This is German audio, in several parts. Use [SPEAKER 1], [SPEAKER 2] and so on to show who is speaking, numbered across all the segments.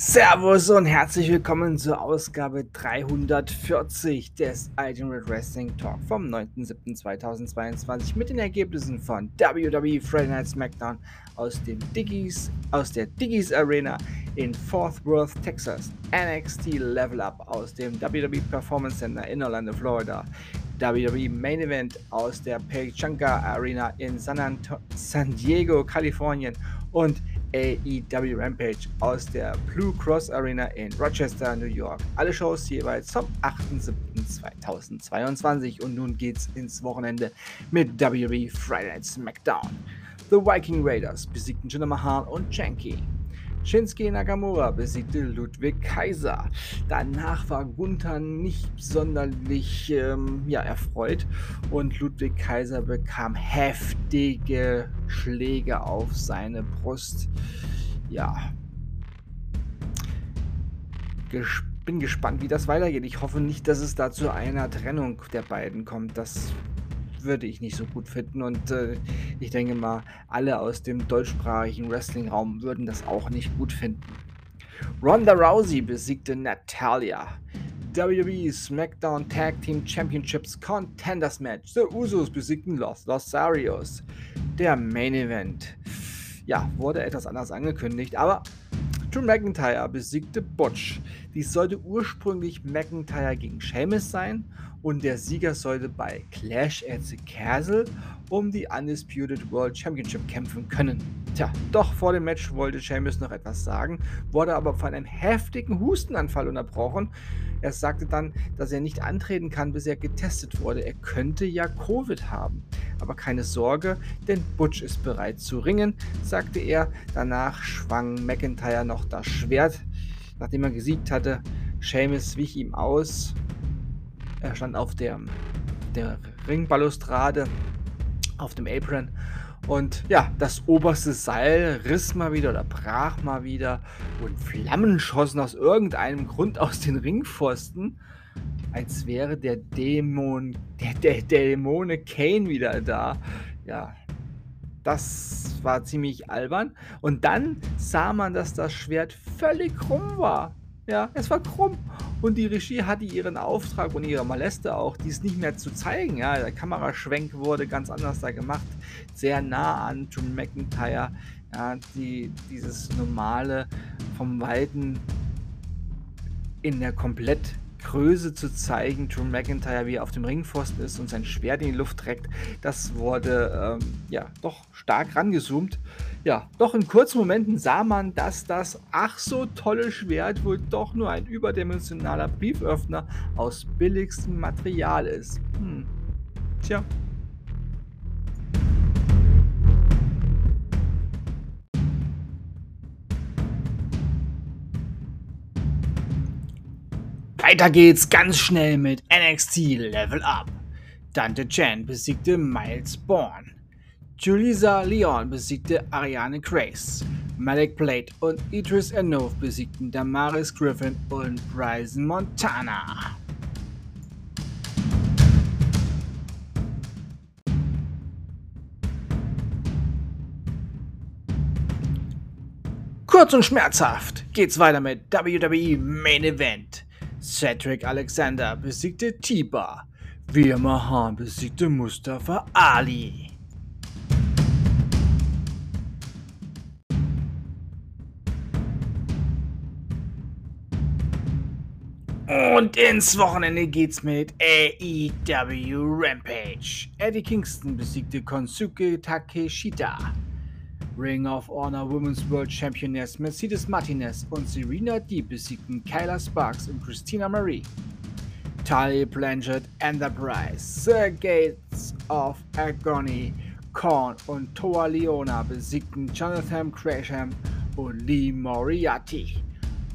[SPEAKER 1] Servus und herzlich willkommen zur Ausgabe 340 des Ultimate Wrestling Talk vom 9.7.2022 mit den Ergebnissen von WWE Friday Night SmackDown aus dem Diggies, aus der Diggies Arena in Fort Worth, Texas, NXT Level Up aus dem WWE Performance Center in Orlando, Florida, WWE Main Event aus der Pechanga Arena in San, San Diego, Kalifornien. Und AEW Rampage aus der Blue Cross Arena in Rochester, New York. Alle Shows jeweils zum 8.7.2022 und nun geht's ins Wochenende mit WWE Friday Night SmackDown. The Viking Raiders besiegten Jinder Mahal und Janky. Shinsuke Nakamura besiegte Ludwig Kaiser. Danach war Gunther nicht sonderlich ähm, ja, erfreut und Ludwig Kaiser bekam heftige Schläge auf seine Brust. Ja. Ges bin gespannt, wie das weitergeht. Ich hoffe nicht, dass es da zu einer Trennung der beiden kommt. Das würde ich nicht so gut finden. Und äh, ich denke mal, alle aus dem deutschsprachigen Wrestling-Raum würden das auch nicht gut finden. Ronda Rousey besiegte Natalia. WWE SmackDown Tag Team Championships Contenders Match. The Usos besiegten Los Losarios. Der Main Event. Ja, wurde etwas anders angekündigt, aber Drew McIntyre besiegte Butch. Dies sollte ursprünglich McIntyre gegen Sheamus sein und der Sieger sollte bei Clash at the Castle um die Undisputed World Championship kämpfen können. Tja, doch vor dem Match wollte Sheamus noch etwas sagen, wurde aber von einem heftigen Hustenanfall unterbrochen. Er sagte dann, dass er nicht antreten kann, bis er getestet wurde. Er könnte ja Covid haben. Aber keine Sorge, denn Butch ist bereit zu ringen, sagte er. Danach schwang McIntyre noch das Schwert, nachdem er gesiegt hatte. Sheamus wich ihm aus er stand auf der, der Ringbalustrade, auf dem Apron. Und ja, das oberste Seil riss mal wieder oder brach mal wieder und Flammen schossen aus irgendeinem Grund aus den Ringpfosten, als wäre der Dämon, der, der, Dämone Kane wieder da. Ja, das war ziemlich albern. Und dann sah man, dass das Schwert völlig krumm war. Ja, es war krumm. Und die Regie hatte ihren Auftrag und ihre Maleste auch, dies nicht mehr zu zeigen. Ja, der Kameraschwenk wurde ganz anders da gemacht. Sehr nah an John McIntyre. Ja, die, dieses normale vom Weiten in der Komplettgröße zu zeigen, Drew McIntyre, wie er auf dem Ringpfosten ist und sein Schwert in die Luft trägt, das wurde ähm, ja doch stark rangezoomt. Ja, doch in kurzen Momenten sah man, dass das ach so tolle Schwert wohl doch nur ein überdimensionaler Brieföffner aus billigstem Material ist. Hm. Tja. Weiter geht's ganz schnell mit NXT Level Up. Dante Chan besiegte Miles Bourne. Julisa Leon besiegte Ariane Grace. Malik Blade und Idris Enov besiegten Damaris Griffin und Bryson Montana. Kurz und schmerzhaft geht's weiter mit WWE Main Event. Cedric Alexander besiegte Tiba. Veer Mahan besiegte Mustafa Ali. Und ins Wochenende geht's mit AEW Rampage. Eddie Kingston besiegte Konsuke Takeshita. Ring of Honor Women's World Championess Mercedes Martinez und Serena Deeb besiegten Kyla Sparks und Christina Marie. Tully Blanchard Enterprise, The Gates of Agony, Korn und Toa Leona besiegten Jonathan Gresham und Lee Moriarty.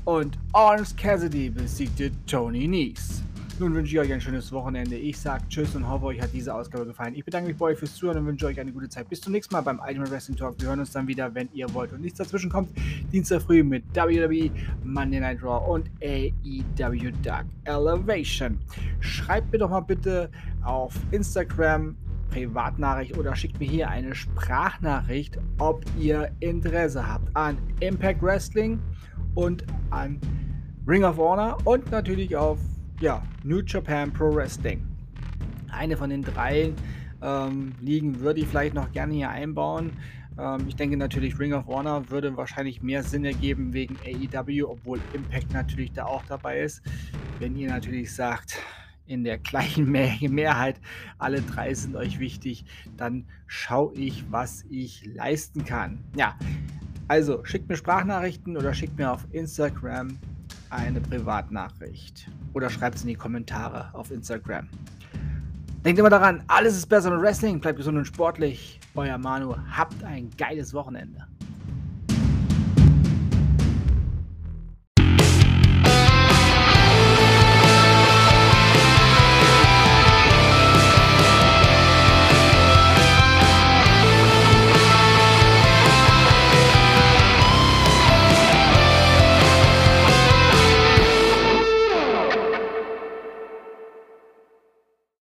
[SPEAKER 1] Und Orange Cassidy besiegte Tony Nies. Nun wünsche ich euch ein schönes Wochenende. Ich sage Tschüss und hoffe, euch hat diese Ausgabe gefallen. Ich bedanke mich bei euch fürs Zuhören und wünsche euch eine gute Zeit. Bis zum nächsten Mal beim Ultimate Wrestling Talk. Wir hören uns dann wieder, wenn ihr wollt. Und nichts dazwischen kommt. Dienstag früh mit WWE, Monday Night Raw und AEW Dark Elevation. Schreibt mir doch mal bitte auf Instagram Privatnachricht oder schickt mir hier eine Sprachnachricht, ob ihr Interesse habt an Impact Wrestling und an Ring of Honor und natürlich auf ja, New Japan Pro Wrestling. Eine von den drei ähm, Ligen würde ich vielleicht noch gerne hier einbauen. Ähm, ich denke natürlich, Ring of Honor würde wahrscheinlich mehr Sinn ergeben wegen AEW, obwohl Impact natürlich da auch dabei ist. Wenn ihr natürlich sagt, in der gleichen Mehrheit, alle drei sind euch wichtig, dann schaue ich, was ich leisten kann. Ja, also schickt mir Sprachnachrichten oder schickt mir auf Instagram eine Privatnachricht oder schreibt es in die Kommentare auf Instagram. Denkt immer daran, alles ist besser mit Wrestling. Bleibt gesund und sportlich. Euer Manu. Habt ein geiles Wochenende.